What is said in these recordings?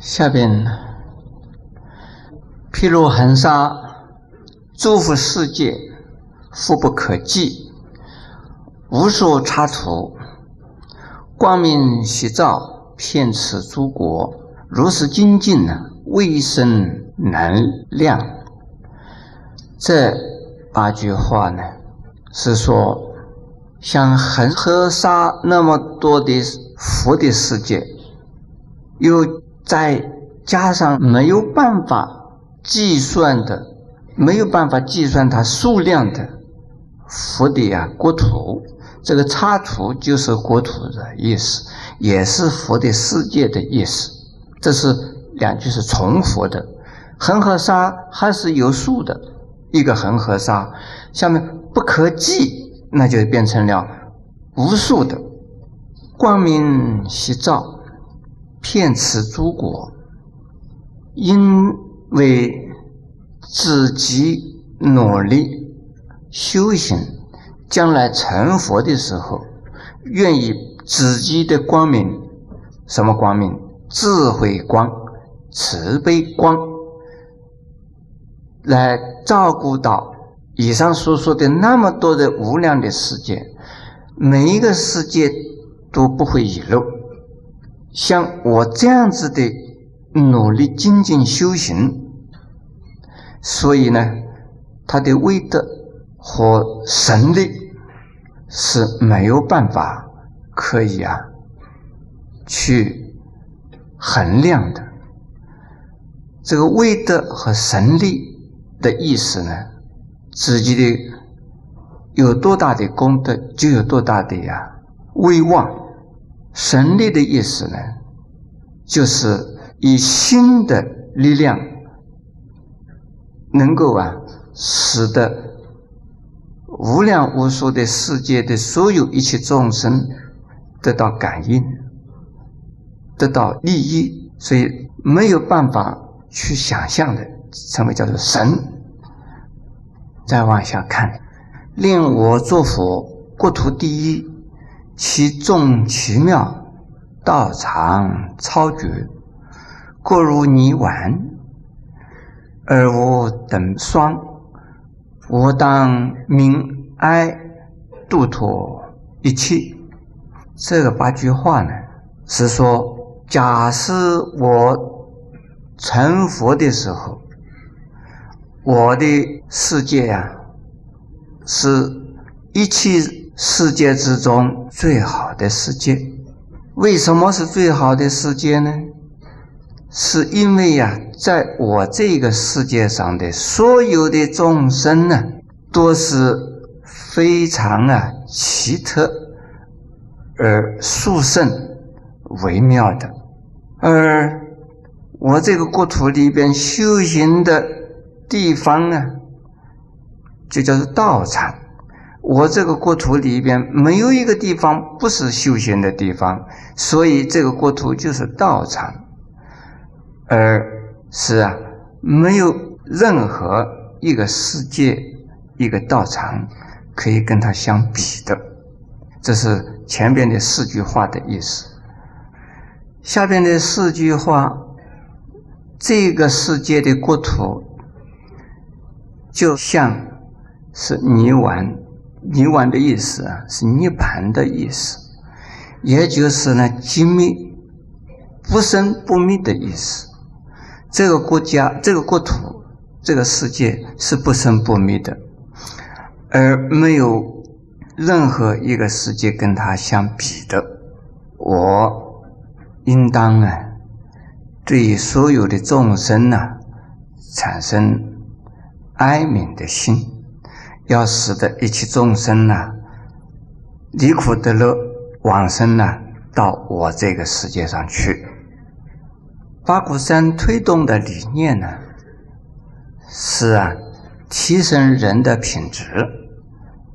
下边，譬如恒沙，诸佛世界，复不可计，无数插图，光明喜照，遍此诸国，如是精进呢，未生能量。这八句话呢，是说，像恒河沙那么多的佛的世界，又再加上没有办法计算的，没有办法计算它数量的佛的呀国土，这个插图就是国土的意思，也是佛的世界的意思。这是两句是重复的，恒河沙还是有数的，一个恒河沙，下面不可计，那就变成了无数的光明喜照。骗此诸国，因为自己努力修行，将来成佛的时候，愿意自己的光明，什么光明？智慧光、慈悲光，来照顾到以上所说的那么多的无量的世界，每一个世界都不会遗漏。像我这样子的努力精进修行，所以呢，他的威德和神力是没有办法可以啊去衡量的。这个威德和神力的意思呢，自己的有多大的功德，就有多大的呀威望。神力的意思呢，就是以心的力量，能够啊，使得无量无数的世界的所有一切众生得到感应，得到利益，所以没有办法去想象的，称为叫做神。再往下看，令我作佛，国土第一。其众奇妙，道常超绝，过如泥丸，而无等双。我当明哀度脱一切。这个八句话呢，是说，假使我成佛的时候，我的世界呀，是一切。世界之中最好的世界，为什么是最好的世界呢？是因为呀，在我这个世界上的所有的众生呢，都是非常啊奇特而殊胜微妙的，而我这个国土里边修行的地方呢，就叫做道场。我这个国土里边没有一个地方不是修行的地方，所以这个国土就是道场，而是啊，没有任何一个世界、一个道场可以跟它相比的。这是前边的四句话的意思。下边的四句话，这个世界的国土就像是泥丸。泥丸的意思啊，是涅盘的意思，也就是呢，精密不生不灭的意思。这个国家、这个国土、这个世界是不生不灭的，而没有任何一个世界跟它相比的。我应当啊，对所有的众生呢，产生哀悯的心。要使得一切众生呢离苦得乐，往生呢到我这个世界上去。八股山推动的理念呢是啊提升人的品质，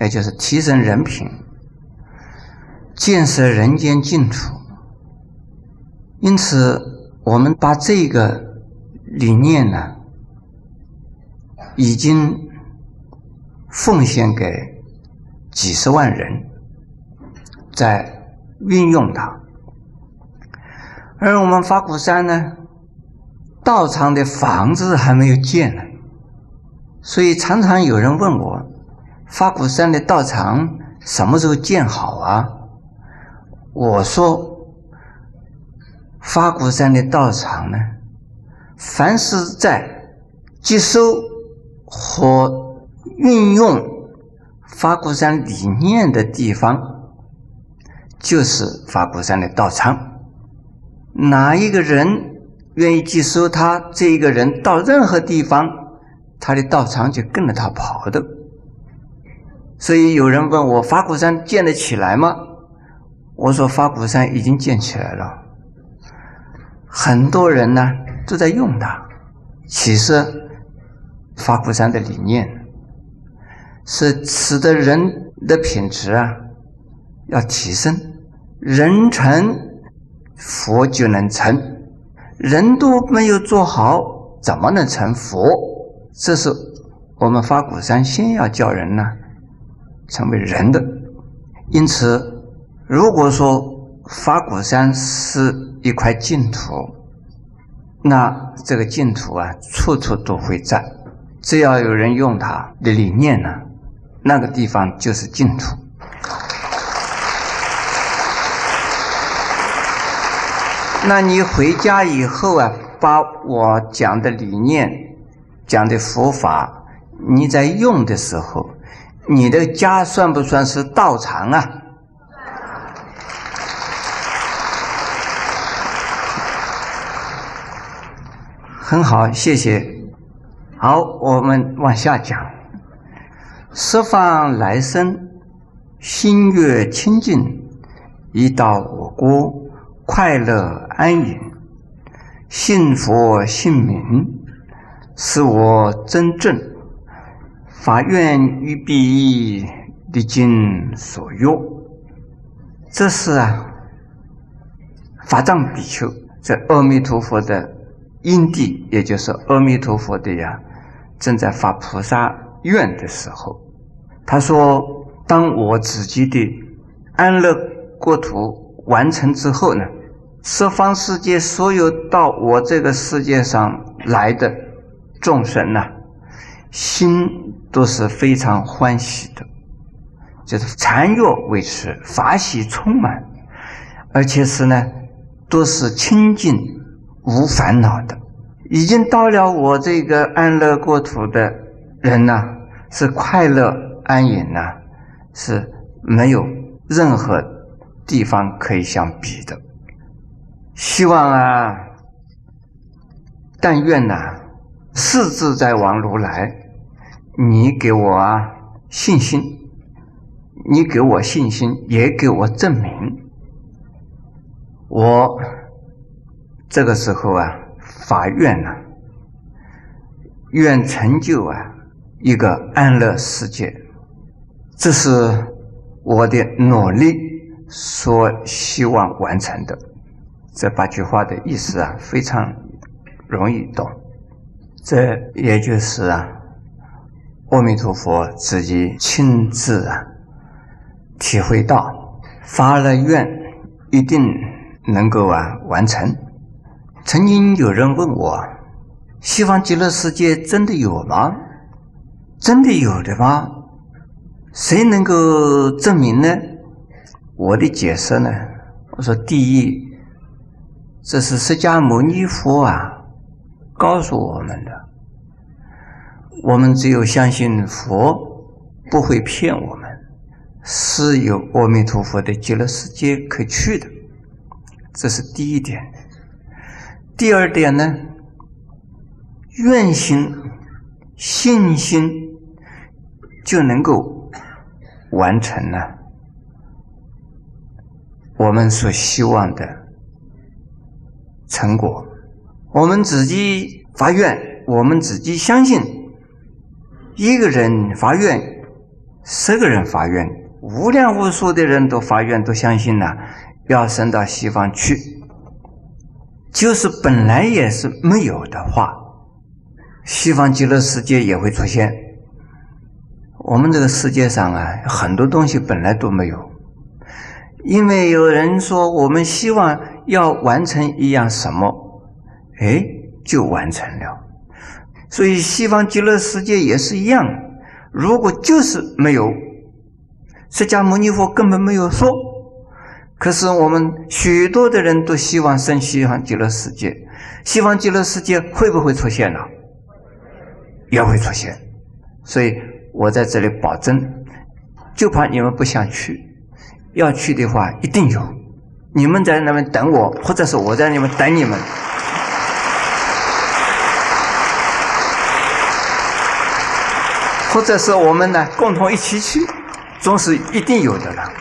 也就是提升人品，建设人间净土。因此，我们把这个理念呢已经。奉献给几十万人，在运用它，而我们法鼓山呢，道场的房子还没有建呢，所以常常有人问我，花果山的道场什么时候建好啊？我说，花果山的道场呢，凡是在接收和运用花果山理念的地方，就是花果山的道场。哪一个人愿意接收他？这一个人到任何地方，他的道场就跟着他跑的。所以有人问我：法鼓山建得起来吗？我说：法鼓山已经建起来了，很多人呢都在用它。其实，法鼓山的理念是使得人的品质啊要提升，人成。佛就能成，人都没有做好，怎么能成佛？这是我们发古山先要教人呢，成为人的。因此，如果说发鼓山是一块净土，那这个净土啊，处处都会在。只要有人用它的理念呢，那个地方就是净土。那你回家以后啊，把我讲的理念、讲的佛法，你在用的时候，你的家算不算是道场啊？很好，谢谢。好，我们往下讲。十方来生，心月清净，一到我国。快乐安隐，信佛信民，是我真正法愿于彼历经所约。这是啊，法藏比丘在阿弥陀佛的因地，也就是阿弥陀佛的呀，正在发菩萨愿的时候，他说：“当我自己的安乐国土完成之后呢？”十方世界所有到我这个世界上来的众生呐，心都是非常欢喜的，就是禅悦为持，法喜充满，而且是呢，都是清净无烦恼的。已经到了我这个安乐国土的人呐，是快乐安隐呐，是没有任何地方可以相比的。希望啊，但愿呐，世自在王如来，你给我啊信心，你给我信心，也给我证明，我这个时候啊，发愿呐，愿成就啊一个安乐世界，这是我的努力所希望完成的。这八句话的意思啊，非常容易懂。这也就是啊，阿弥陀佛自己亲自啊体会到，发了愿一定能够啊完成。曾经有人问我：“西方极乐世界真的有吗？真的有的吗？谁能够证明呢？”我的解释呢，我说：第一。这是释迦牟尼佛啊，告诉我们的。我们只有相信佛不会骗我们，是有阿弥陀佛的极乐世界可去的，这是第一点。第二点呢，愿心、信心就能够完成了我们所希望的。成果，我们自己发愿，我们自己相信，一个人发愿，十个人发愿，无量无数的人都发愿，都相信了，要升到西方去。就是本来也是没有的话，西方极乐世界也会出现。我们这个世界上啊，很多东西本来都没有，因为有人说，我们希望。要完成一样什么？哎，就完成了。所以西方极乐世界也是一样，如果就是没有，释迦牟尼佛根本没有说。可是我们许多的人都希望生西方极乐世界，西方极乐世界会不会出现呢？也会出现。所以我在这里保证，就怕你们不想去，要去的话一定有。你们在那边等我，或者是我在那边等你们。或者是我们呢，共同一起去，总是一定有的了。